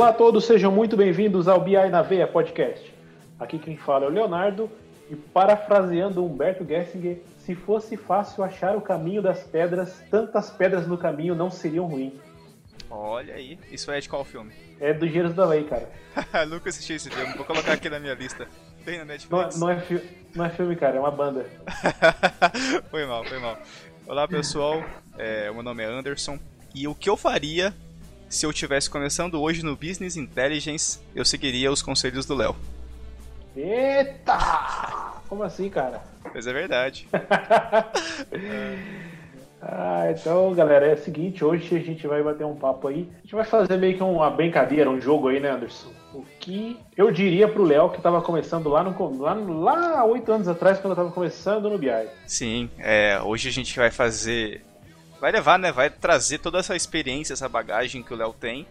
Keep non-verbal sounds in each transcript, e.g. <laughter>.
Olá a todos, sejam muito bem-vindos ao BI na Veia Podcast. Aqui quem fala é o Leonardo e parafraseando Humberto Gessinger, se fosse fácil achar o caminho das pedras, tantas pedras no caminho não seriam ruins. Olha aí, isso é de qual filme? É do Geiros da Lei, cara. <laughs> Nunca assisti esse filme, vou colocar aqui na minha lista. Tem na Não, Netflix? não, é, fi- não é filme, cara, é uma banda. <laughs> foi mal, foi mal. Olá pessoal, é, meu nome é Anderson e o que eu faria se eu estivesse começando hoje no Business Intelligence, eu seguiria os conselhos do Léo. Eita! Como assim, cara? Mas é verdade. <laughs> Ah, então, galera, é o seguinte, hoje a gente vai bater um papo aí. A gente vai fazer meio que uma brincadeira, um jogo aí, né, Anderson? O que eu diria pro Léo que tava começando lá no lá, lá oito anos atrás, quando eu tava começando no BI. Sim, é, hoje a gente vai fazer. Vai levar, né? Vai trazer toda essa experiência, essa bagagem que o Léo tem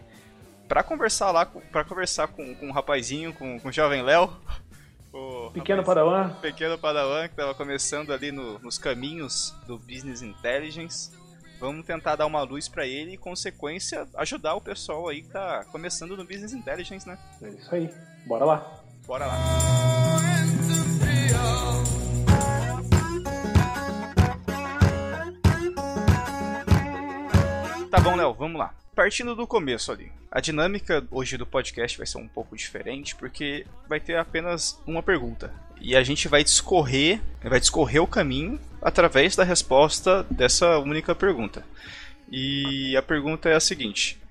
pra conversar lá, para conversar com, com o rapazinho, com, com o jovem Léo. <laughs> o Pequeno rapaz- Padawan. pequeno Padawan que estava começando ali no- nos caminhos do Business Intelligence. Vamos tentar dar uma luz para ele e, consequência, ajudar o pessoal aí que tá começando no Business Intelligence, né? É isso aí. Bora lá. Bora lá. Tá bom, Léo, vamos lá. Partindo do começo ali. A dinâmica hoje do podcast vai ser um pouco diferente porque vai ter apenas uma pergunta. E a gente vai discorrer, vai discorrer o caminho através da resposta dessa única pergunta. E a pergunta é a seguinte: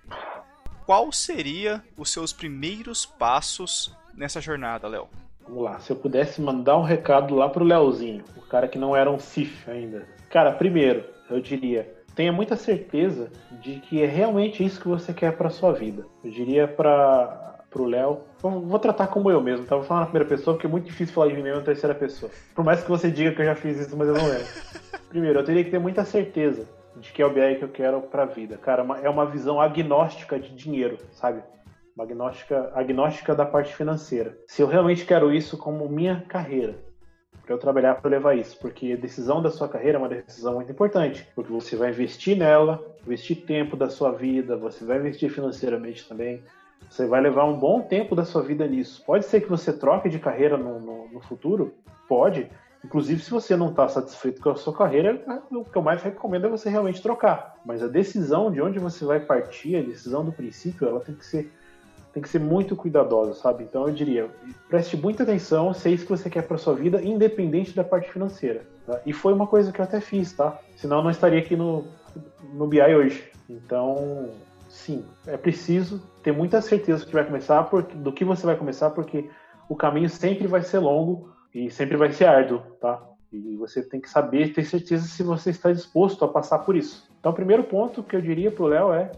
Qual seria os seus primeiros passos nessa jornada, Léo? Vamos lá. Se eu pudesse mandar um recado lá pro Leozinho, o cara que não era um CIF ainda. Cara, primeiro, eu diria, tenha muita certeza de que é realmente isso que você quer pra sua vida. Eu diria para pro Léo, vou, tratar como eu mesmo, tá? Vou falar na primeira pessoa, porque é muito difícil falar de mim mesmo na terceira pessoa. Por mais que você diga que eu já fiz isso, mas eu não lembro. <laughs> Primeiro, eu teria que ter muita certeza de que é o BI que eu quero pra vida. Cara, uma- é uma visão agnóstica de dinheiro, sabe? Uma agnóstica, agnóstica da parte financeira. Se eu realmente quero isso como minha carreira, para eu trabalhar para levar isso, porque a decisão da sua carreira é uma decisão muito importante, porque você vai investir nela, investir tempo da sua vida, você vai investir financeiramente também, você vai levar um bom tempo da sua vida nisso. Pode ser que você troque de carreira no, no- no futuro, pode. Inclusive, se você não está satisfeito com a sua carreira, o que eu mais recomendo é você realmente trocar. Mas a decisão de onde você vai partir, a decisão do princípio, ela tem que ser tem que ser muito cuidadosa, sabe? Então eu diria, preste muita atenção se é isso que você quer para sua vida, independente da parte financeira. tá? E foi uma coisa que eu até fiz, tá? Senão eu não estaria aqui no, no BI hoje. Então, sim, é preciso ter muita certeza do que vai começar, porque, do que você vai começar, porque o caminho sempre vai ser longo e sempre vai ser árduo, tá? E você tem que saber, ter certeza se você está disposto a passar por isso. Então, o primeiro ponto que eu diria pro Léo é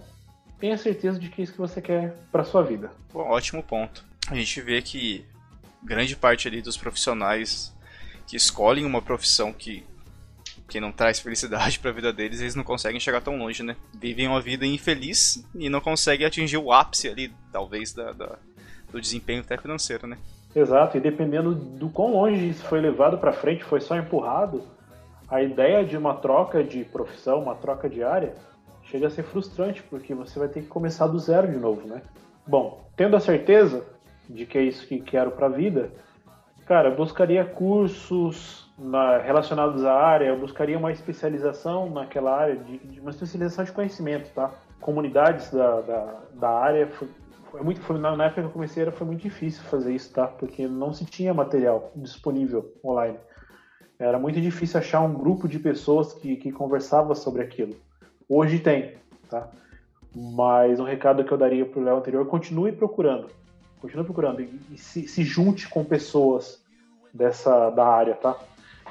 tenha certeza de que é isso que você quer para sua vida. Bom, ótimo ponto. A gente vê que grande parte ali dos profissionais que escolhem uma profissão que, que não traz felicidade <laughs> para a vida deles, eles não conseguem chegar tão longe, né? Vivem uma vida infeliz e não conseguem atingir o ápice ali, talvez, da, da- do desempenho até financeiro, né? Exato, e dependendo do quão longe isso foi levado para frente, foi só empurrado, a ideia de uma troca de profissão, uma troca de área, chega a ser frustrante, porque você vai ter que começar do zero de novo, né? Bom, tendo a certeza de que é isso que quero para a vida, cara, eu buscaria cursos na- relacionados à área, eu buscaria uma especialização naquela área, de, de uma especialização de conhecimento, tá? Comunidades da, da, da área, foi, foi muito, foi, na, época que eu comecei era, foi muito difícil fazer isso, tá? Porque não se tinha material disponível online. Era muito difícil achar um grupo de pessoas que, que conversava sobre aquilo. Hoje tem, tá? Mas um recado que eu daria pro Léo anterior, continue procurando. Continue procurando e, e se, se junte com pessoas dessa da área, tá?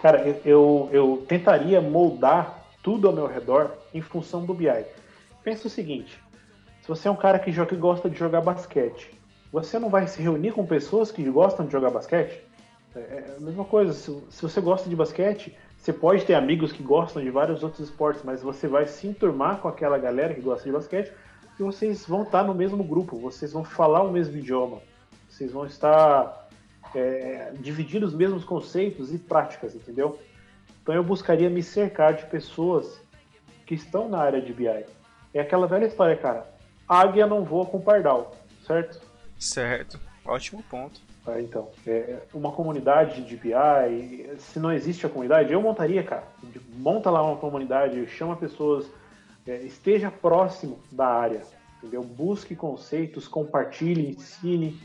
Cara, eu, eu, eu tentaria moldar tudo ao meu redor em função do BI. Pensa o seguinte, se você é um cara que, joga, que gosta de jogar basquete, você não vai se reunir com pessoas que gostam de jogar basquete? É é a mesma coisa, se, se você gosta de basquete, você pode ter amigos que gostam de vários outros esportes, mas você vai se enturmar com aquela galera que gosta de basquete e vocês vão estar no mesmo grupo, vocês vão falar o mesmo idioma, vocês vão estar é, dividindo os mesmos conceitos e práticas, entendeu? Então eu buscaria me cercar de pessoas que estão na área de BI. É aquela velha história, cara. Águia não voa com pardal, certo? Certo, ótimo ponto. Ah, então, é, uma comunidade de BI, se não existe a comunidade, eu montaria, cara. Monta lá uma comunidade, chama pessoas, é, esteja próximo da área, entendeu? Busque conceitos, compartilhe, ensine,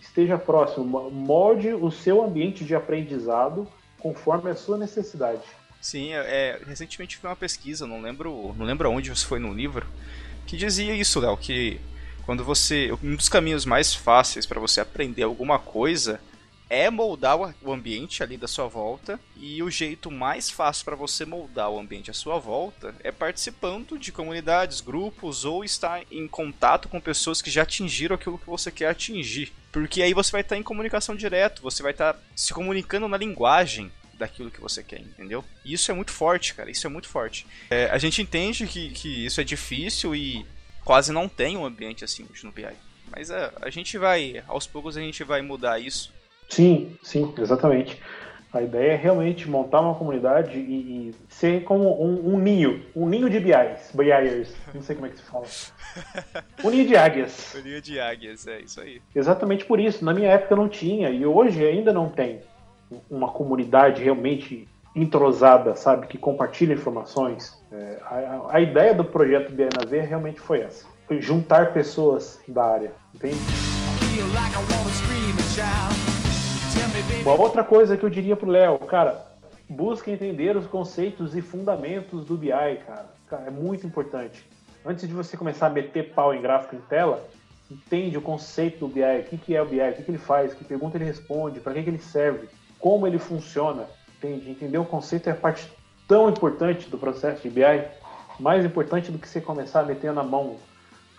esteja próximo, molde o seu ambiente de aprendizado conforme a sua necessidade. Sim, é, é recentemente foi uma pesquisa, não lembro, não lembro onde você foi no livro, que dizia isso, Léo, que quando você. Um dos caminhos mais fáceis para você aprender alguma coisa é moldar o ambiente ali da sua volta e o jeito mais fácil para você moldar o ambiente à sua volta é participando de comunidades, grupos ou estar em contato com pessoas que já atingiram aquilo que você quer atingir. Porque aí você vai estar em comunicação direto, você vai estar se comunicando na linguagem daquilo que você quer, entendeu? E isso é muito forte, cara, isso é muito forte. É, a gente entende que, que isso é difícil e quase não tem um ambiente assim no BI. Mas a, a gente vai, aos poucos a gente vai mudar isso. Sim, sim, exatamente. A ideia é realmente montar uma comunidade e, e ser como um, um, ninho, um ninho de BIs, BIers, não sei como é que se fala. <laughs> Um ninho de águias. Um ninho de águias, é isso aí. Exatamente por isso. Na minha época não tinha e hoje ainda não tem uma comunidade realmente entrosada, sabe, que compartilha informações. É, a, a, ideia do projeto BNAV realmente foi essa: foi juntar pessoas da área, entende? Uma outra coisa que eu diria pro Léo, cara, busque entender os conceitos e fundamentos do BI, cara. cara. É muito importante. Antes de você começar a meter pau em gráfico em tela, entende o conceito do BI, o que, que é o BI, o que, que ele faz, que pergunta ele responde, para que, que ele serve, como ele funciona. Entende? Entender o conceito é a parte tão importante do processo de BI, mais importante do que você começar metendo a mão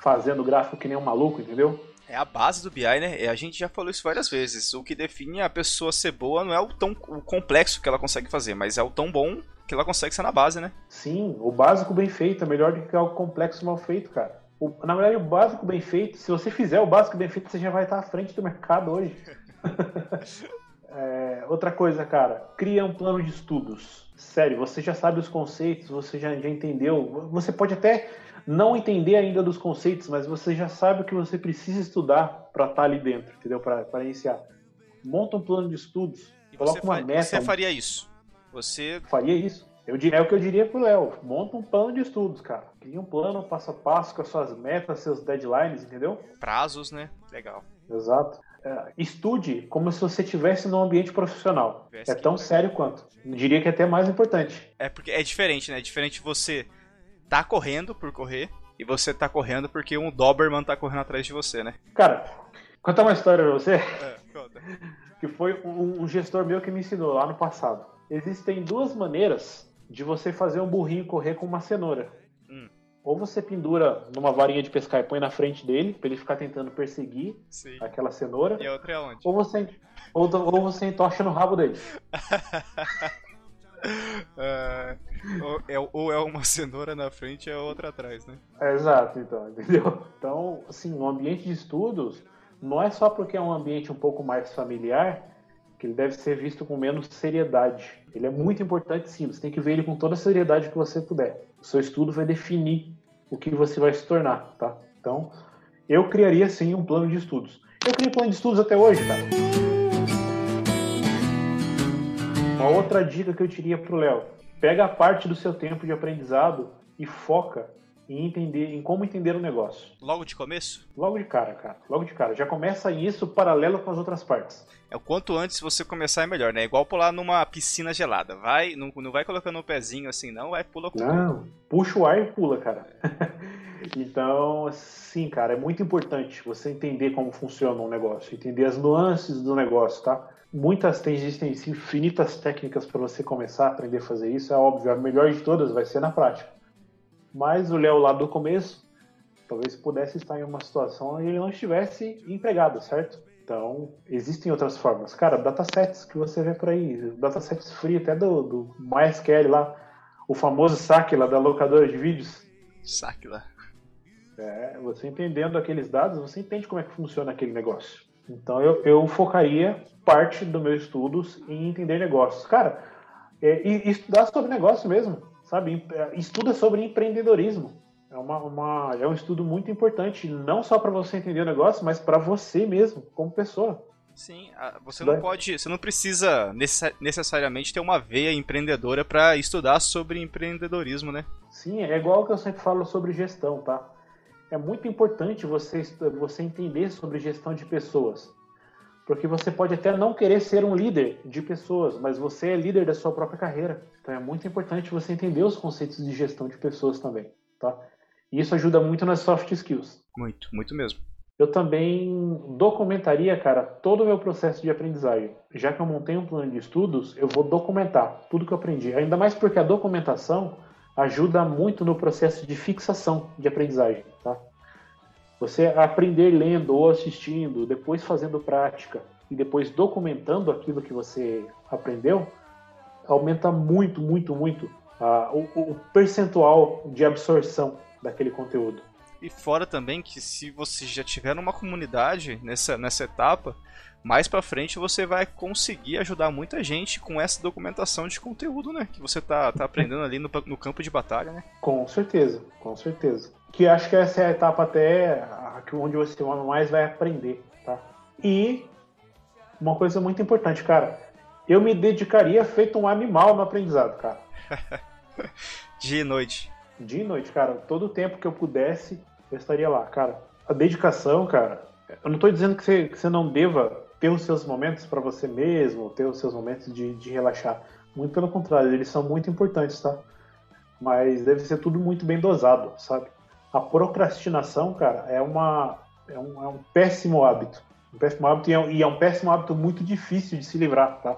fazendo gráfico que nem um maluco, entendeu? É a base do BI, né? A gente já falou isso várias vezes. O que define a pessoa ser boa não é o tão o complexo que ela consegue fazer, mas é o tão bom que ela consegue ser na base, né? Sim, o básico bem feito é melhor do que algo complexo mal feito, cara. O, na verdade, o básico bem feito, se você fizer o básico bem feito, você já vai estar à frente do mercado hoje. <laughs> É, outra coisa, cara, cria um plano de estudos. Sério, você já sabe os conceitos, você já, já entendeu. Você pode até não entender ainda dos conceitos, mas você já sabe o que você precisa estudar para estar tá ali dentro, entendeu? Para iniciar. Monta um plano de estudos. E coloca uma meta. Você faria isso? Você faria isso? Eu diria, é o que eu diria pro Léo. Monta um plano de estudos, cara. Cria um plano passo a passo com as suas metas, seus deadlines, entendeu? Prazos, né? Legal. Exato. É, estude como se você estivesse num ambiente profissional. é tão sério quanto. Eu diria que é até mais importante. É porque é diferente, né? É diferente você tá correndo por correr e você tá correndo porque um Doberman tá correndo atrás de você, né? Cara, contar uma história pra você. É, conta. que foi um, um gestor meu que me ensinou lá no passado. Existem duas maneiras de você fazer um burrinho correr com uma cenoura. Ou você pendura numa varinha de pescar e põe na frente dele, pra ele ficar tentando perseguir Sim. aquela cenoura. E a outra é onde? Ou você, ou, ou você entocha no rabo dele. uh, <laughs> ou, é, ou, é, uma cenoura na frente e a outra atrás, né? É, exato, então, <laughs> entendeu? Então, assim, no ambiente de estudos, não é só porque é um ambiente um pouco mais familiar que ele deve ser visto com menos seriedade. Ele é muito importante, sim. Você tem que ver ele com toda a seriedade que você puder. O seu estudo vai definir o que você vai se tornar, tá? Então, eu criaria sim um plano de estudos. Eu criei plano de estudos até hoje, cara. Uma outra dica que eu diria pro Léo: pega a parte do seu tempo de aprendizado e foca em entender, em como entender o negócio. Logo de começo? Logo de cara, cara. Logo de cara. Já começa isso paralelo com as outras partes. É o quanto antes você começar é melhor, né? Igual pular numa piscina gelada. Vai, não, não vai colocando o um pezinho assim, não, vai pula com Não, puxa o ar e pula, cara. <laughs> então, sim, cara, é muito importante você entender como funciona um negócio, entender as nuances do negócio, tá? Muitas tem, existem infinitas técnicas para você começar a aprender a fazer isso, é óbvio. A melhor de todas vai ser na prática. Mas o Léo lá do começo, talvez pudesse estar em uma situação onde ele não estivesse empregado, certo? Então, existem outras formas. Cara, datasets que você vê por aí, datasets free até do, do MySQL lá, o famoso saque lá da locadora de vídeos. Saque lá. É, você entendendo aqueles dados, você entende como é que funciona aquele negócio. Então, eu, eu focaria parte do meu estudos em entender negócios. Cara, é, e, e estudar sobre negócio mesmo, sabe? Estuda sobre empreendedorismo. É, uma, uma, é um estudo muito importante, não só para você entender o negócio, mas para você mesmo, como pessoa. Sim, você não pode, você não precisa necessariamente ter uma veia empreendedora para estudar sobre empreendedorismo, né? Sim, é igual que eu sempre falo sobre gestão, tá? É muito importante você, você entender sobre gestão de pessoas. Porque você pode até não querer ser um líder de pessoas, mas você é líder da sua própria carreira. Então é muito importante você entender os conceitos de gestão de pessoas também, tá? E isso ajuda muito nas soft skills. Muito, muito mesmo. Eu também documentaria, cara, todo o meu processo de aprendizagem. Já que eu montei um plano de estudos, eu vou documentar tudo que eu aprendi. Ainda mais porque a documentação ajuda muito no processo de fixação de aprendizagem, tá? Você aprender lendo ou assistindo, depois fazendo prática e depois documentando aquilo que você aprendeu, aumenta muito, muito, muito o, o percentual de absorção daquele conteúdo. E fora também que se você já tiver numa comunidade nessa, nessa etapa, mais para frente você vai conseguir ajudar muita gente com essa documentação de conteúdo, né? Que você tá, tá aprendendo ali no, no campo de batalha, né? Com certeza, com certeza que acho que essa é a etapa até onde você mais vai aprender, tá? E uma coisa muito importante, cara, eu me dedicaria feito um animal no aprendizado, cara. <laughs> Dia e noite. Dia e noite, cara. Todo o tempo que eu pudesse, eu estaria lá, cara. A dedicação, cara. Eu não estou dizendo que você, que você não deva ter os seus momentos para você mesmo, ter os seus momentos de, de relaxar. Muito pelo contrário, eles são muito importantes, tá? Mas deve ser tudo muito bem dosado, sabe? A procrastinação, cara, é, uma, é, um, é um péssimo hábito. Um péssimo hábito e é, e é, um péssimo hábito muito difícil de se livrar, tá?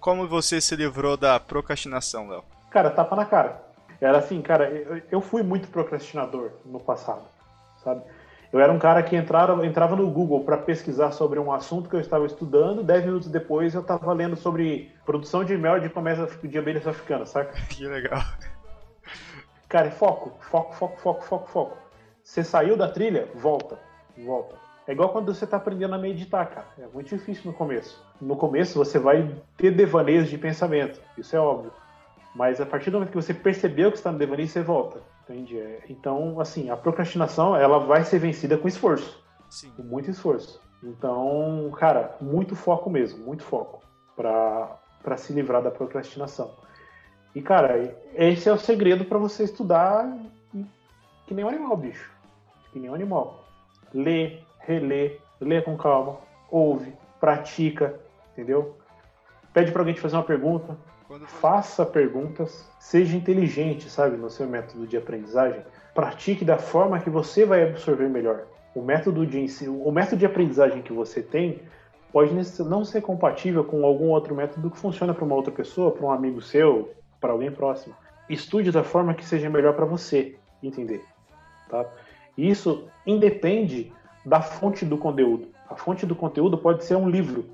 Como você se livrou da procrastinação, Léo? Cara, tapa na cara. Era assim, cara, eu, eu fui muito procrastinador no passado, sabe? Eu era um cara que entrava, entrava no Google para pesquisar sobre um assunto que eu estava estudando, dez minutos depois eu estava lendo sobre produção de mel de comércio de abelhas africanas, saca? <laughs> Que legal. Cara, é foco, foco, foco, foco, foco, foco. Você saiu da trilha, volta, volta. É igual quando você está aprendendo a meditar, cara. É muito difícil no começo. No começo você vai ter devaneios de pensamento, isso é óbvio. Mas a partir do momento que você percebeu que está no devaneio, você volta. Entende? É, então, assim, a procrastinação ela vai ser vencida com esforço. Sim. Com muito esforço. Então, cara, muito foco mesmo, muito foco para se livrar da procrastinação. E, cara, esse é o segredo para você estudar que nem um animal, bicho. Que nem um animal. Lê, relê, lê com calma, ouve, pratica, entendeu? Pede para alguém te fazer uma pergunta. Faça perguntas, seja inteligente, sabe, no seu método de aprendizagem. Pratique da forma que você vai absorver melhor. O método de ensino, o método de aprendizagem que você tem pode não ser compatível com algum outro método que funciona para uma outra pessoa, para um amigo seu, para alguém próximo. Estude da forma que seja melhor para você entender. Tá? Isso independe da fonte do conteúdo. A fonte do conteúdo pode ser um livro,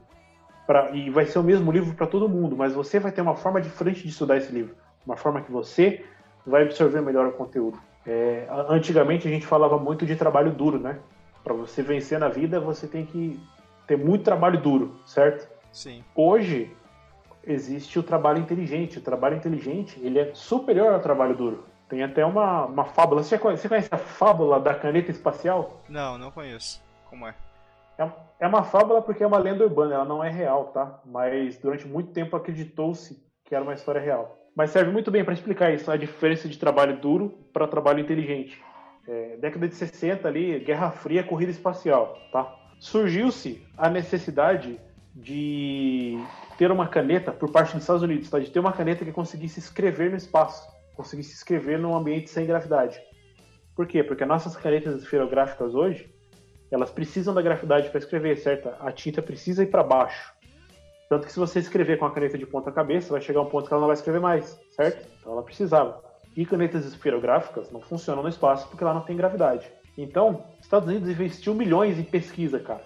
pra, e vai ser o mesmo livro para todo mundo, mas você vai ter uma forma diferente de estudar esse livro, uma forma que você vai absorver melhor o conteúdo. É, antigamente a gente falava muito de trabalho duro, né? Para você vencer na vida, você tem que ter muito trabalho duro, certo? Sim. Hoje existe o trabalho inteligente. O trabalho inteligente ele é superior ao trabalho duro. Tem até uma, uma fábula. Você conhece, você conhece a fábula da caneta espacial? Não, não conheço. Como é? é? É uma fábula porque é uma lenda urbana, ela não é real, tá? Mas durante muito tempo acreditou-se que era uma história real. Mas serve muito bem para explicar isso, a diferença de trabalho duro para trabalho inteligente. É, década de 60 ali, Guerra Fria, corrida espacial, tá? Surgiu-se a necessidade de ter uma caneta por parte dos Estados Unidos, tá? de ter uma caneta que conseguisse escrever no espaço, conseguisse escrever num ambiente sem gravidade. Por quê? Porque nossas canetas esferográficas hoje, elas precisam da gravidade para escrever, certo? A tinta precisa ir para baixo. Tanto que se você escrever com a caneta de ponta cabeça, vai chegar um ponto que ela não vai escrever mais, certo? Então ela precisava. E canetas esferográficas não funcionam no espaço porque lá não tem gravidade. Então, os Estados Unidos investiu milhões em pesquisa, cara,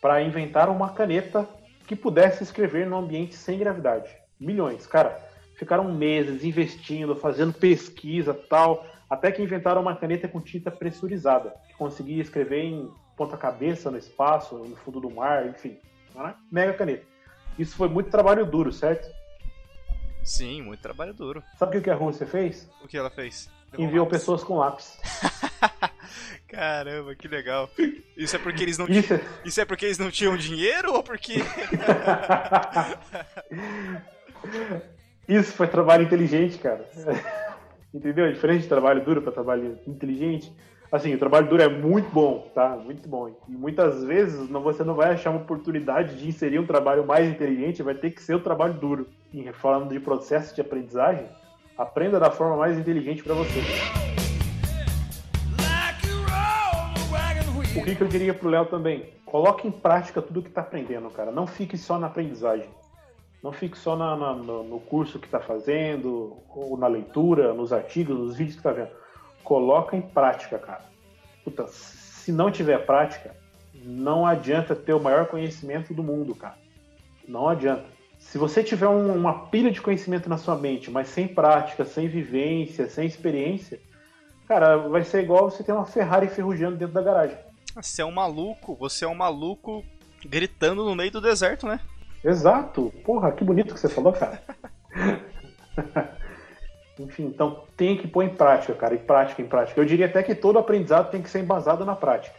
para inventar uma caneta que pudesse escrever num ambiente sem gravidade. Milhões, cara. Ficaram meses investindo, fazendo pesquisa tal, até que inventaram uma caneta com tinta pressurizada, que conseguia escrever em ponta-cabeça no espaço, no fundo do mar, enfim. Né? Mega caneta. Isso foi muito trabalho duro, certo? Sim, muito trabalho duro. Sabe o que a Rússia fez? O que ela fez? enviam pessoas com lápis. <laughs> Caramba, que legal. Isso é porque eles não Isso, tinham... Isso é porque eles não tinham dinheiro ou porque. <laughs> Isso foi trabalho inteligente, cara. Entendeu? É diferente de trabalho duro para trabalho inteligente. Assim, o trabalho duro é muito bom, tá? Muito bom. E muitas vezes não, você não vai achar uma oportunidade de inserir um trabalho mais inteligente, vai ter que ser o trabalho duro. E falando de processo de aprendizagem, aprenda da forma mais inteligente para você. O que, que eu diria pro Léo também? Coloque em prática tudo que está aprendendo, cara. Não fique só na aprendizagem. Não fique só na, na, no, curso que está fazendo, ou na leitura, nos artigos, nos vídeos que está vendo. Coloca em prática, cara. Puta, se não tiver prática, não adianta ter o maior conhecimento do mundo, cara. Não adianta. Se você tiver um, uma pilha de conhecimento na sua mente, mas sem prática, sem vivência, sem experiência, cara, vai ser igual você ter uma Ferrari ferrujando dentro da garagem. Você é um maluco, você é um maluco gritando no meio do deserto, né? Exato. Porra, que bonito que você falou, cara. <laughs> Enfim, então tem que pôr em prática, cara, em prática, em prática. Eu diria até que todo aprendizado tem que ser embasado na prática.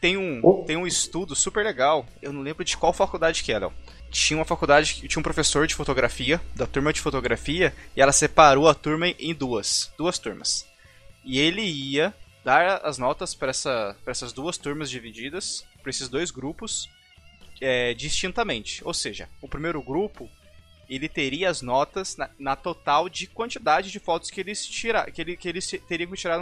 tem um, oh. tem um estudo super legal, eu não lembro de qual faculdade que era. Tinha uma faculdade tinha um professor de fotografia, da turma de fotografia, e ela separou a turma em duas, duas turmas. E ele ia dar as notas para essa, essas duas turmas divididas, para esses dois grupos, é, distintamente. Ou seja, o primeiro grupo ele teria as notas na, na, total de quantidade de fotos que eles, tira, que, ele, que eles teriam que tirar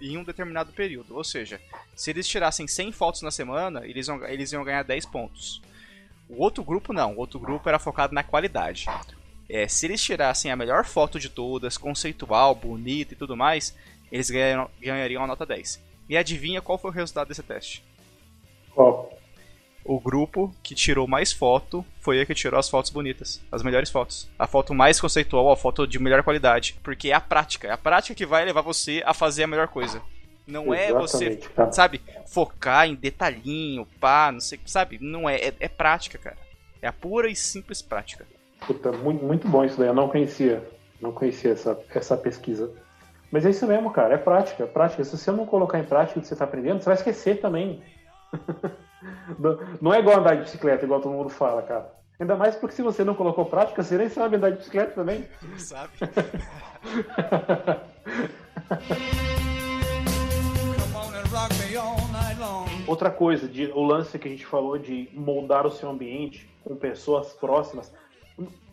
em um determinado período. Ou seja, se eles tirassem 100 fotos na semana, eles iam, eles iam ganhar 10 pontos. O outro grupo não, o outro grupo era focado na qualidade. É, se eles tirassem a melhor foto de todas, conceitual, bonita e tudo mais, eles ganhariam, ganhariam a nota 10. E adivinha qual foi o resultado desse teste? Qual? O grupo que tirou mais foto foi a que tirou as fotos bonitas, as melhores fotos. A foto mais conceitual, a foto de melhor qualidade. Porque é a prática, é a prática que vai levar você a fazer a melhor coisa. Não é você, cara. sabe, focar em detalhinho, pá, não sei, sabe? Não é, é, é prática, cara. É a pura e simples prática. Puta, muito, muito bom isso daí. Eu não conhecia, não conhecia essa, essa pesquisa. Mas é isso mesmo, cara. É prática, é prática. Se você não colocar em prática o que você está aprendendo, você vai esquecer também. <laughs> não é igual andar de bicicleta, igual todo mundo fala, cara. Ainda mais porque se você não colocou prática, você nem sabe andar de bicicleta também. Não sabe. <laughs> Outra coisa, de, o lance que a gente falou de moldar o seu ambiente com pessoas próximas.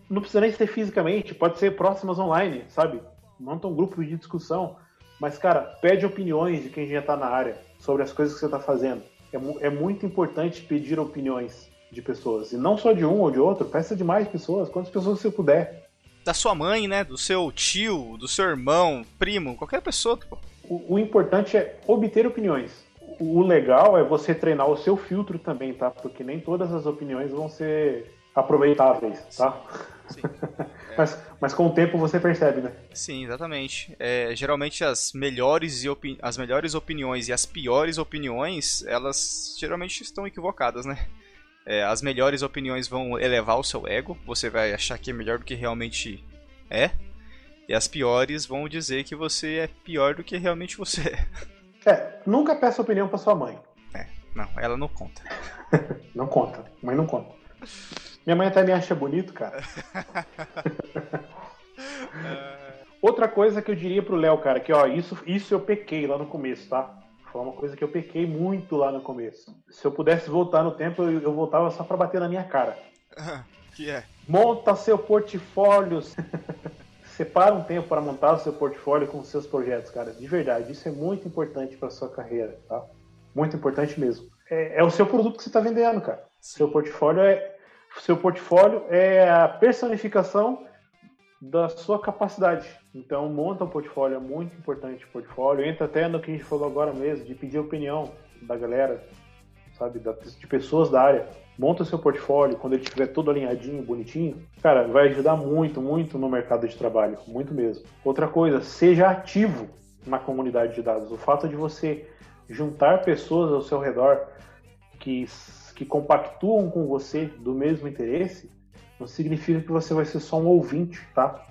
Não precisa nem ser fisicamente, pode ser próximas online, sabe? Monta um grupo de discussão, mas, cara, pede opiniões de quem já está na área sobre as coisas que você está fazendo. É, é, muito importante pedir opiniões de pessoas. E não só de um ou de outro, peça de mais pessoas, quantas pessoas você puder. Da sua mãe, né? Do seu tio, do seu irmão, primo, qualquer pessoa. O, o importante é obter opiniões. O, o legal é você treinar o seu filtro também, tá? Porque nem todas as opiniões vão ser aproveitáveis, tá? Sim. É. <laughs> mas, mas com o tempo você percebe, né? Sim, exatamente. É, geralmente as melhores, e as melhores opiniões e as piores opiniões, elas geralmente estão equivocadas, né? É, as melhores opiniões vão elevar o seu ego, você vai achar que é melhor do que realmente é. E as piores vão dizer que você é pior do que realmente você é. <laughs> É, nunca peça opinião para sua mãe. É, não, ela não conta. <laughs> não conta, mãe não conta. Minha mãe até me acha bonito, cara. <laughs> Outra coisa que eu diria pro Léo, cara, que ó, isso, isso eu pequei lá no começo, tá? Foi uma coisa que eu pequei muito lá no começo. Se eu pudesse voltar no tempo, eu, eu voltava só para bater na minha cara. <laughs> que é? Monta seu portfólio. <laughs> Separa um tempo para montar o seu portfólio com os seus projetos, cara. De verdade, isso é muito importante para sua carreira, tá? Muito importante mesmo. É, é o seu produto que você está vendendo, cara. Sim. Seu portfólio é, seu portfólio é a personificação da sua capacidade. Então, monta um portfólio, é muito importante o portfólio. Entra até no que a gente falou agora mesmo, de pedir opinião da galera, sabe, de pessoas da área. Monta o seu portfólio, quando ele estiver todo alinhadinho, bonitinho, cara, vai ajudar muito, muito no mercado de trabalho, muito mesmo. Outra coisa, seja ativo na comunidade de dados. O fato de você juntar pessoas ao seu redor que que compactuam com você do mesmo interesse, não significa que você vai ser só um ouvinte, tá?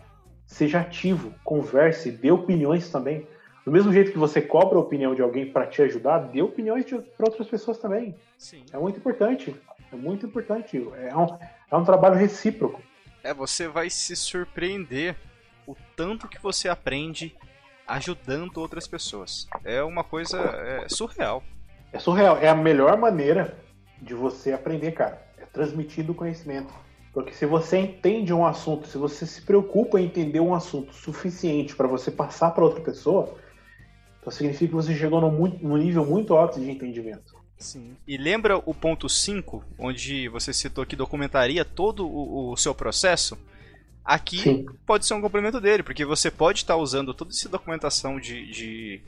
seja ativo, converse, dê opiniões também. Do mesmo jeito que você cobra a opinião de alguém para te ajudar, dê opiniões para outras pessoas também. Sim. É muito importante. É muito importante. É um, é um trabalho recíproco. É, você vai se surpreender o tanto que você aprende ajudando outras pessoas. É uma coisa é, surreal. É surreal. É a melhor maneira de você aprender, cara. É transmitindo o conhecimento. Porque se você entende um assunto, se você se preocupa em entender um assunto suficiente para você passar para outra pessoa, então significa que você chegou num, muito, num nível muito alto de entendimento. Sim. E lembra o ponto 5, onde você citou que documentaria todo o, o seu processo? Aqui Sim. pode ser um complemento dele, porque você pode estar usando toda essa documentação de, de,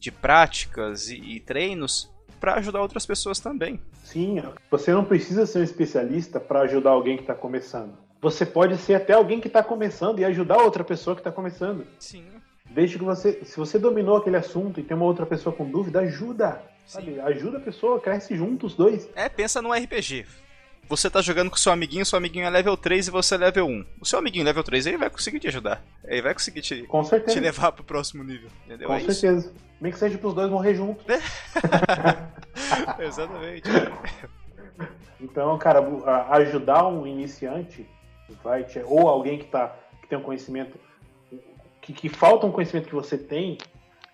de práticas e, e treinos para ajudar outras pessoas também. Sim, você não precisa ser um especialista para ajudar alguém que está começando. Você pode ser até alguém que está começando e ajudar outra pessoa que está começando. Sim. Desde que você, se você dominou aquele assunto e tem uma outra pessoa com dúvida, ajuda. Sabe? Ajuda a pessoa, cresce junto os dois. É, pensa no RPG. Você tá jogando com seu amiguinho, seu amiguinho é level 3 e você é level 1. O seu amiguinho level 3 ele vai conseguir te ajudar. Ele vai conseguir te, com te levar pro próximo nível. Entendeu? Com é certeza. Isso. Nem que seja pros dois morrer juntos. <laughs> <laughs> Exatamente. Então, cara, ajudar um iniciante vai te, ou alguém que, tá, que tem um conhecimento que, que falta um conhecimento que você tem,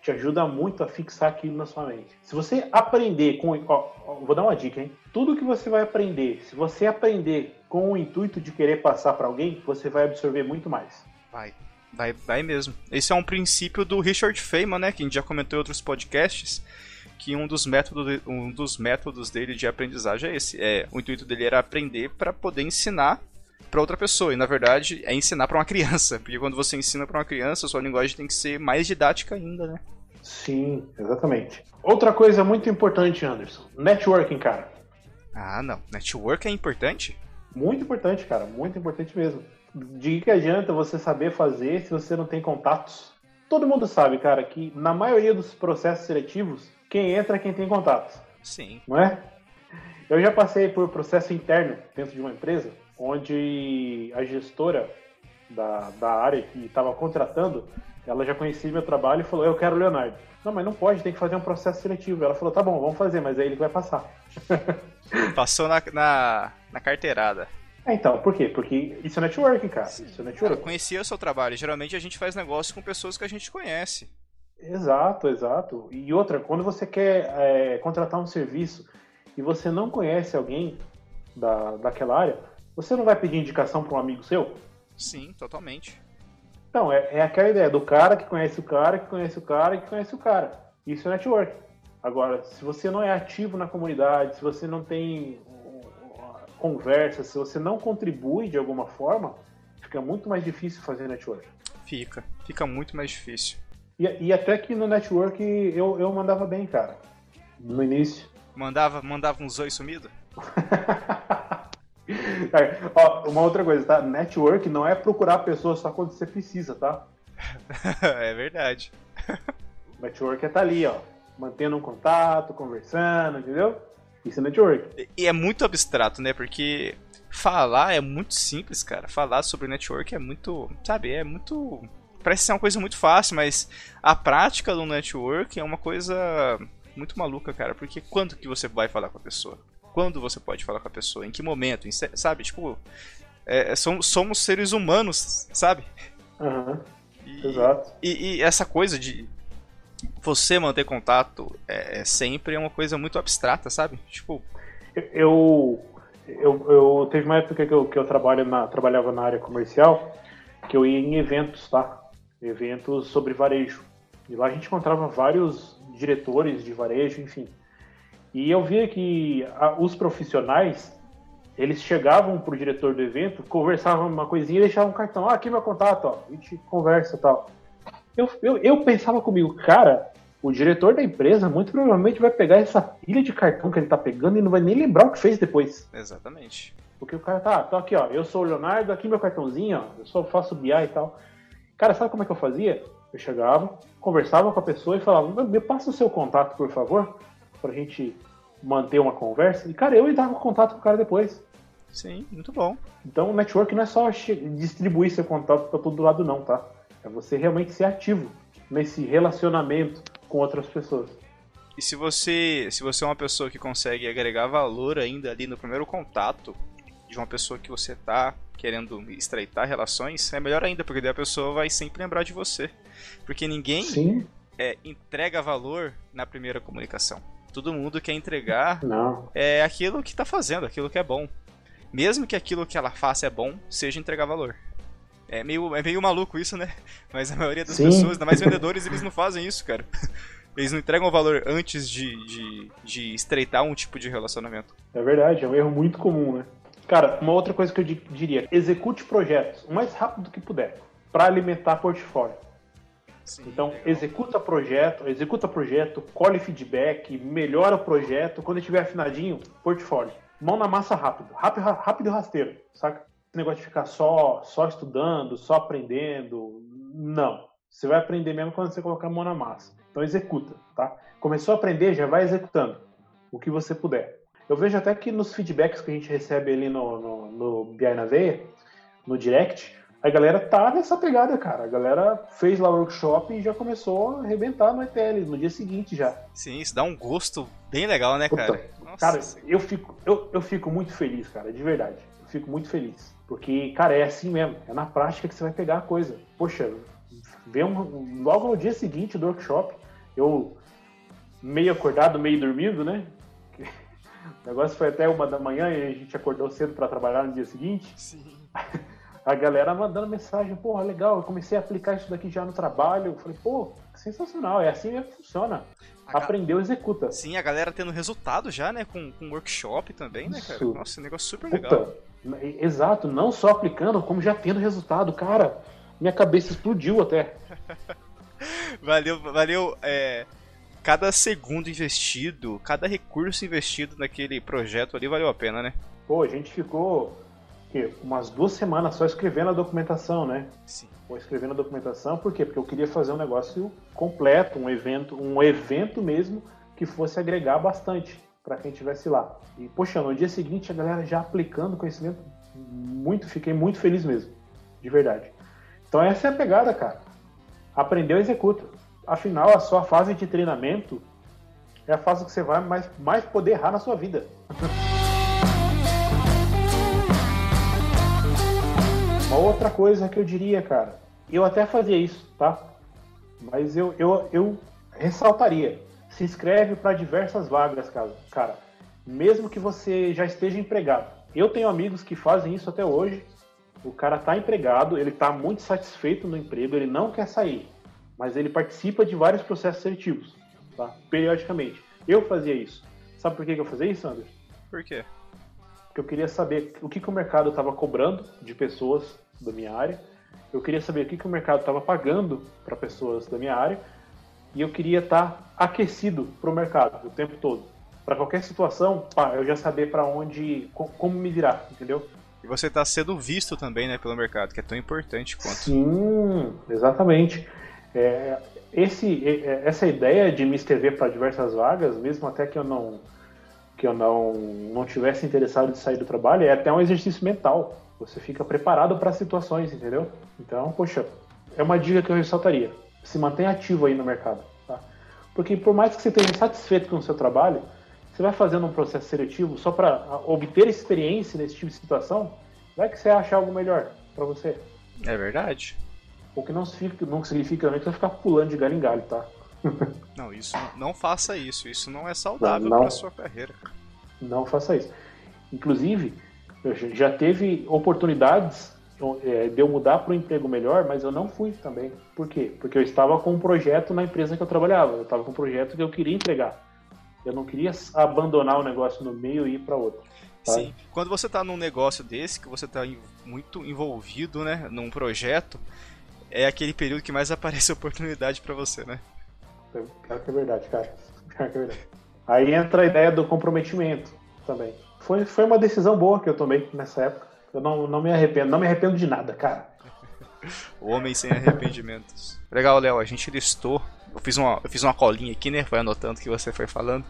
te ajuda muito a fixar aquilo na sua mente. Se você aprender com. Ó, ó, vou dar uma dica, hein? Tudo que você vai aprender, se você aprender com o intuito de querer passar para alguém, você vai absorver muito mais. Vai. Vai, vai mesmo. Esse é um princípio do Richard Feynman, né? Que a gente já comentou em outros podcasts. Que um dos métodos, um dos métodos dele de aprendizagem é esse. É, o intuito dele era aprender para poder ensinar para outra pessoa. E na verdade é ensinar para uma criança, porque quando você ensina para uma criança, sua linguagem tem que ser mais didática ainda, né? Sim, exatamente. Outra coisa muito importante, Anderson, networking, cara. Ah, não. Network é importante? Muito importante, cara. Muito importante mesmo. De que adianta você saber fazer se você não tem contatos? Todo mundo sabe, cara, que na maioria dos processos seletivos, quem entra é quem tem contatos. Sim. Não é? Eu já passei por processo interno dentro de uma empresa onde a gestora da, da área que estava contratando, ela já conhecia meu trabalho e falou, eu quero o Leonardo. Não, mas não pode, tem que fazer um processo seletivo. Ela falou, tá bom, vamos fazer, mas aí ele vai passar. <laughs> Passou na, na, na carteirada. É, então, por quê? Porque isso é networking, cara. Sim. Isso é networking. Eu conhecia o seu trabalho. Geralmente a gente faz negócio com pessoas que a gente conhece. Exato, exato. E outra, quando você quer é, contratar um serviço e você não conhece alguém da, daquela área, você não vai pedir indicação para um amigo seu? Sim, totalmente. Então, é, é aquela ideia do cara que conhece o cara, que conhece o cara, que conhece o cara. Isso é network. Agora, se você não é ativo na comunidade, se você não tem conversa, se você não contribui de alguma forma, fica muito mais difícil fazer network. Fica, fica muito mais difícil. E, e até que no network eu, eu mandava bem, cara. No início. Mandava, mandava uns oi sumido? <laughs> Ó, uma outra coisa, tá? Network não é procurar pessoas só quando você precisa, tá? <laughs> é verdade. <laughs> Network é tá ali, ó. Mantendo um contato, conversando, entendeu? Isso é network. E é muito abstrato, né? Porque falar é muito simples, cara. Falar sobre network é muito. Sabe? É muito. Parece ser uma coisa muito fácil, mas a prática do network é uma coisa muito maluca, cara. Porque quando que você vai falar com a pessoa? quando você pode falar com a pessoa, em que momento, em, sabe? Tipo, é, é, somos, somos seres humanos, sabe? Uhum. E, Exato. E, e, essa coisa de você manter contato é, é, sempre uma coisa muito abstrata, sabe? Tipo. Eu. Eu, eu teve uma época que eu, que eu trabalho na, trabalhava na área comercial que eu ia em eventos, tá? Eventos sobre varejo. E lá a gente encontrava vários diretores de varejo, enfim. E eu via que a, os profissionais, eles chegavam pro diretor do evento, conversavam uma coisinha e deixavam um cartão. Ah, aqui meu contato, ó, a gente conversa tal. Eu, eu, eu pensava comigo, cara, o diretor da empresa muito provavelmente vai pegar essa pilha de cartão que ele tá pegando e não vai nem lembrar o que fez depois. Exatamente. Porque o cara tá, tô aqui, ó, eu sou o Leonardo, aqui meu cartãozinho, ó, eu só faço BI e tal. Cara, sabe como é que eu fazia? Eu chegava, conversava com a pessoa e falava, me passa o seu contato, por favor pra gente manter uma conversa. E, cara, eu entrava em contato com o cara depois. Sim, muito bom. Então o network não é só distribuir seu contato para todo lado não, tá? É você realmente ser ativo nesse relacionamento com outras pessoas. E se você, se você é uma pessoa que consegue agregar valor ainda ali no primeiro contato de uma pessoa que você tá querendo estreitar relações, é melhor ainda, porque daí a pessoa vai sempre lembrar de você. Porque ninguém é, entrega valor na primeira comunicação. Todo mundo quer entregar Não. é aquilo que tá fazendo, aquilo que é bom. Mesmo que aquilo que ela faça é bom, seja entregar valor. É meio, é meio maluco isso, né? <laughs> Mas a maioria das Sim. pessoas, ainda mais vendedores, eles não fazem isso, cara. <laughs> Eles não entregam valor antes de, de, de estreitar um tipo de relacionamento. É verdade, é um erro muito comum, né? Cara, uma outra coisa que eu diria: execute projetos o mais rápido que puder para alimentar portfólio. Sim, então, legal. executa projeto, executa projeto, colhe feedback, melhora o projeto. Quando estiver afinadinho, portfólio. Mão na massa rápido, rápido, rápido e rasteiro, saca? Esse negócio de ficar só, só estudando, só aprendendo, não. Você vai aprender mesmo quando você colocar a mão na massa. Então executa, tá? Começou a aprender, já vai executando o que você puder. Eu vejo até que nos feedbacks que a gente recebe ali no, no, no BI na Veia, no direct, a galera tá nessa pegada, cara. A galera fez lá o workshop e já começou a arrebentar no ETL no dia seguinte já. Sim, isso dá um gosto bem legal, né, cara? Nossa. Cara, eu fico, eu, eu fico muito feliz, cara, de verdade. Eu fico muito feliz. Porque, cara, é assim mesmo. É na prática que você vai pegar a coisa. Poxa, um, logo no dia seguinte do workshop, eu meio acordado, meio dormindo, né? <laughs> O negócio foi até uma da manhã e a gente acordou cedo para trabalhar no dia seguinte. Sim. <laughs> A galera mandando mensagem, porra, legal, eu comecei a aplicar isso daqui já no trabalho. Eu falei, pô, sensacional, é assim que funciona. A Aprendeu, executa. Sim, a galera tendo resultado já, né? Com, com workshop também, né, cara? Nossa, negócio super Puta, legal. Exato, não só aplicando, como já tendo resultado. Cara, minha cabeça explodiu até. <laughs> valeu, valeu. É, cada segundo investido, cada recurso investido naquele projeto ali valeu a pena, né? Pô, a gente ficou que, umas duas semanas só escrevendo a documentação, né? Sim. Pô, escrevendo a documentação, por quê? Porque eu queria fazer um negócio completo, um evento, um evento mesmo que fosse agregar bastante para quem estivesse lá. E, poxa, no dia seguinte a galera já aplicando conhecimento, muito, fiquei muito feliz mesmo, de verdade. Então essa é a pegada, cara. Aprendeu, executa. Afinal, a sua fase de treinamento é a fase que você vai mais, mais poder errar na sua vida. <laughs> Uma outra coisa que eu diria, cara, eu até fazia isso, tá? Mas eu, eu, eu ressaltaria. Se inscreve para diversas vagas, cara. cara. Mesmo que você já esteja empregado. Eu tenho amigos que fazem isso até hoje o cara está empregado, ele está muito satisfeito no emprego, ele não quer sair, mas ele participa de vários processos seletivos, tá? periodicamente. Eu fazia isso. Sabe por que eu fazia isso, Anderson? Por quê? Porque eu queria saber o que, que o mercado estava cobrando de pessoas da minha área, eu queria saber o que, que o mercado estava pagando para pessoas da minha área, e eu queria estar tá aquecido para o mercado o tempo todo. Para qualquer situação, pá, eu já saber para onde, como me virar, entendeu? E você está sendo visto também né, pelo mercado, que é tão importante quanto. Sim, exatamente. É, esse, é, essa ideia de me inscrever para diversas vagas, mesmo até que eu não que eu não, não tivesse interessado em sair do trabalho, é até um exercício mental. Você fica preparado para situações, entendeu? Então, poxa, é uma dica que eu ressaltaria. Se mantenha ativo aí no mercado. Tá? Porque por mais que você esteja satisfeito com o seu trabalho, você vai fazendo um processo seletivo só para obter experiência nesse tipo de situação, vai que você acha algo melhor para você. É verdade. O que não significa, não significa também que você vai ficar pulando de galho em galho, tá? <laughs> não, isso não, não faça isso. Isso não é saudável para sua carreira. Não faça isso. Inclusive, já teve oportunidades é, de eu mudar para um emprego melhor, mas eu não fui também. Por quê? Porque eu estava com um projeto na empresa que eu trabalhava. Eu estava com um projeto que eu queria entregar. Eu não queria abandonar o negócio no meio e ir para outro. Sabe? Sim. Quando você está num negócio desse, que você está muito envolvido, né, num projeto, é aquele período que mais <laughs> aparece oportunidade para você, né? Claro que é verdade, cara. Claro que é verdade. Aí entra a ideia do comprometimento também. Foi, foi uma decisão boa que eu tomei nessa época. Eu não, não me arrependo, não me arrependo de nada, cara. o homem sem arrependimentos. Legal, Léo, a gente listou eu fiz uma, eu fiz uma colinha aqui, né? Foi anotando o que você foi falando.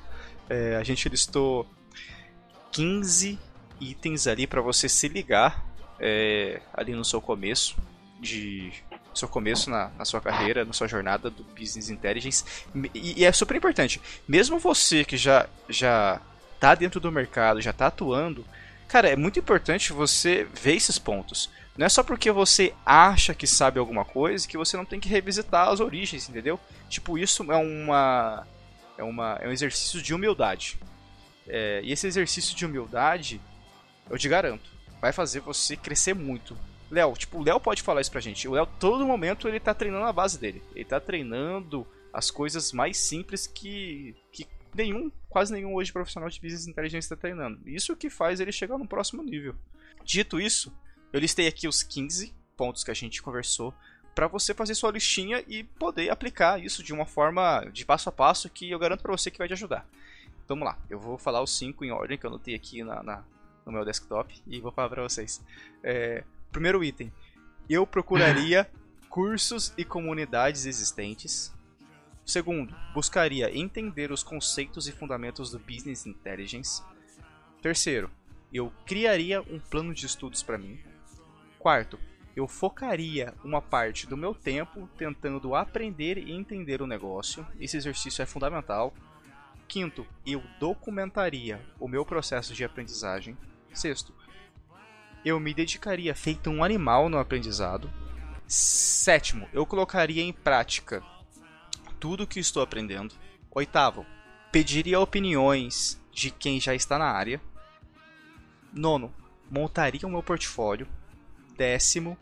É, a gente listou 15 itens ali para você se ligar é, ali no seu começo de seu começo na, na, sua carreira, na sua jornada do Business Intelligence. E, e, é super importante. Mesmo você que já, já tá dentro do mercado, já tá atuando, cara, é muito importante você ver esses pontos. Não é só porque você acha que sabe alguma coisa que você não tem que revisitar as origens, entendeu? Tipo, isso é uma é, uma, é um exercício de humildade. É, e esse exercício de humildade, eu te garanto, vai fazer você crescer muito. Léo, tipo, o Léo pode falar isso pra gente. O Léo, todo momento, ele tá treinando a base dele. Ele tá treinando as coisas mais simples que, que nenhum, quase nenhum hoje profissional de business intelligence está treinando. Isso que faz ele chegar no próximo nível. Dito isso, eu listei aqui os 15 pontos que a gente conversou para você fazer sua listinha e poder aplicar isso de uma forma de passo a passo que eu garanto para você que vai te ajudar. Então, vamos lá, eu vou falar os cinco em ordem que eu anotei aqui na, na no meu desktop e vou falar para vocês. É, primeiro item, eu procuraria <laughs> cursos e comunidades existentes. Segundo, buscaria entender os conceitos e fundamentos do Business Intelligence. Terceiro, eu criaria um plano de estudos para mim. Quarto, eu focaria uma parte do meu tempo tentando aprender e entender o negócio. Esse exercício é fundamental. Quinto, eu documentaria o meu processo de aprendizagem. Sexto, eu me dedicaria feito um animal no aprendizado. Sétimo, eu colocaria em prática tudo o que estou aprendendo. Oitavo, pediria opiniões de quem já está na área. Nono, montaria o meu portfólio. Décimo,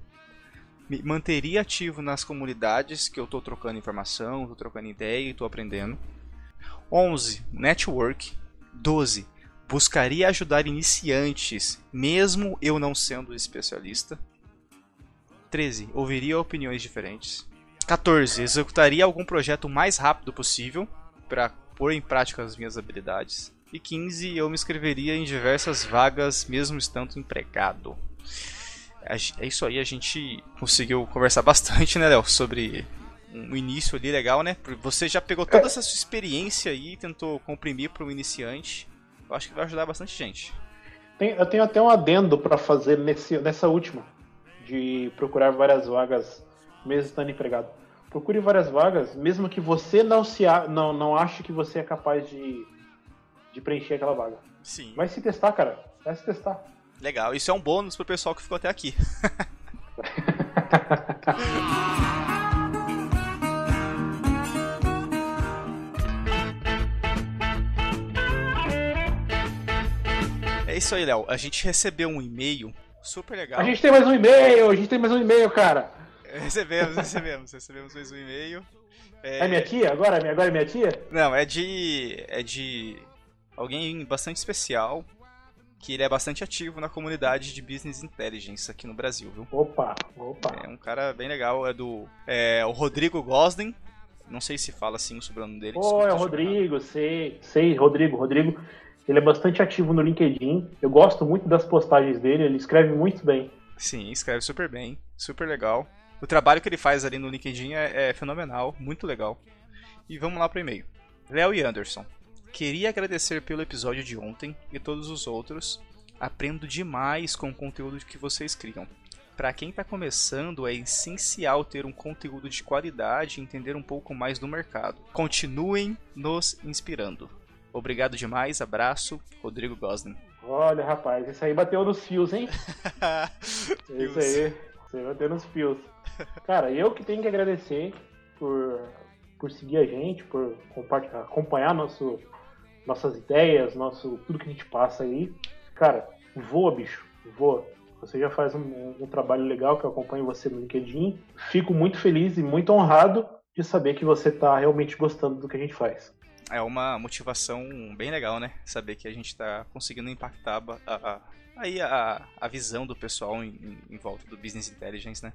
me manteria ativo nas comunidades que eu estou trocando informação, estou trocando ideia e estou aprendendo. 11. Network. 12. Buscaria ajudar iniciantes, mesmo eu não sendo especialista. 13. Ouviria opiniões diferentes. 14. Executaria algum projeto o mais rápido possível para pôr em prática as minhas habilidades. E 15. Eu me inscreveria em diversas vagas, mesmo estando empregado é isso aí, a gente conseguiu conversar <laughs> bastante, né, Léo, sobre um início ali legal, né? Você já pegou toda essa sua experiência aí e tentou comprimir para o iniciante. Eu acho que vai ajudar bastante gente. Eu tenho até um adendo para fazer nesse, nessa última, de procurar várias vagas mesmo estando empregado. Procure várias vagas, mesmo que você não se não, não ache que você é capaz de, de preencher aquela vaga. Sim. Vai se testar, cara. Vai se testar. Legal, isso é um bônus pro pessoal que ficou até aqui. <laughs> é isso aí, Léo. A gente recebeu um e-mail super legal. A gente tem mais um e-mail, a gente tem mais um e-mail, cara. Recebemos, recebemos, recebemos mais um e-mail. É... é minha tia agora? Agora é minha tia? Não, é de. é de alguém bastante especial que ele é bastante ativo na comunidade de Business Intelligence aqui no Brasil, viu? Opa, opa. É um cara bem legal, é do é, o Rodrigo Gosden. Não sei se fala assim o sobrenome dele. Pô, é o Rodrigo, sei, sei, Rodrigo, Rodrigo. Ele é bastante ativo no LinkedIn. Eu gosto muito das postagens dele, ele escreve muito bem. Sim, escreve super bem, super legal. O trabalho que ele faz ali no LinkedIn é, é fenomenal, muito legal. E vamos lá pro e-mail. Léo e Anderson, Queria agradecer pelo episódio de ontem e todos os outros. Aprendo demais com o conteúdo que vocês criam. Para quem está começando, é essencial ter um conteúdo de qualidade e entender um pouco mais do mercado. Continuem nos inspirando. Obrigado demais, abraço, Rodrigo Gosling. Olha, rapaz, isso aí bateu nos fios, hein? <laughs> isso aí, isso aí bateu nos fios. Cara, eu que tenho que agradecer por, por seguir a gente, por acompanhar nosso, nossas ideias, nosso tudo que a gente passa aí. Cara, voa, bicho, voa. Você já faz um, um, trabalho legal que eu acompanho você no LinkedIn. Fico muito feliz e muito honrado de saber que você está realmente gostando do que a gente faz. É uma motivação bem legal, né? Saber que a gente está conseguindo impactar a, a, aí a, a visão do pessoal em, em volta do Business Intelligence, né?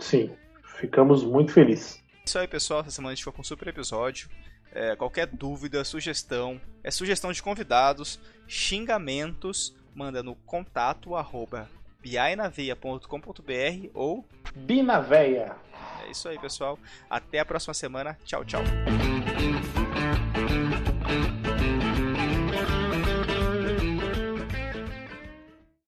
Sim, ficamos muito felizes. Isso aí, pessoal. Essa semana a gente ficou com um super episódio. É, qualquer dúvida, sugestão, é sugestão de convidados, xingamentos, manda no contato arroba biainaveia.com.br ou Binaveia. É isso aí, pessoal. Até a próxima semana. Tchau, tchau.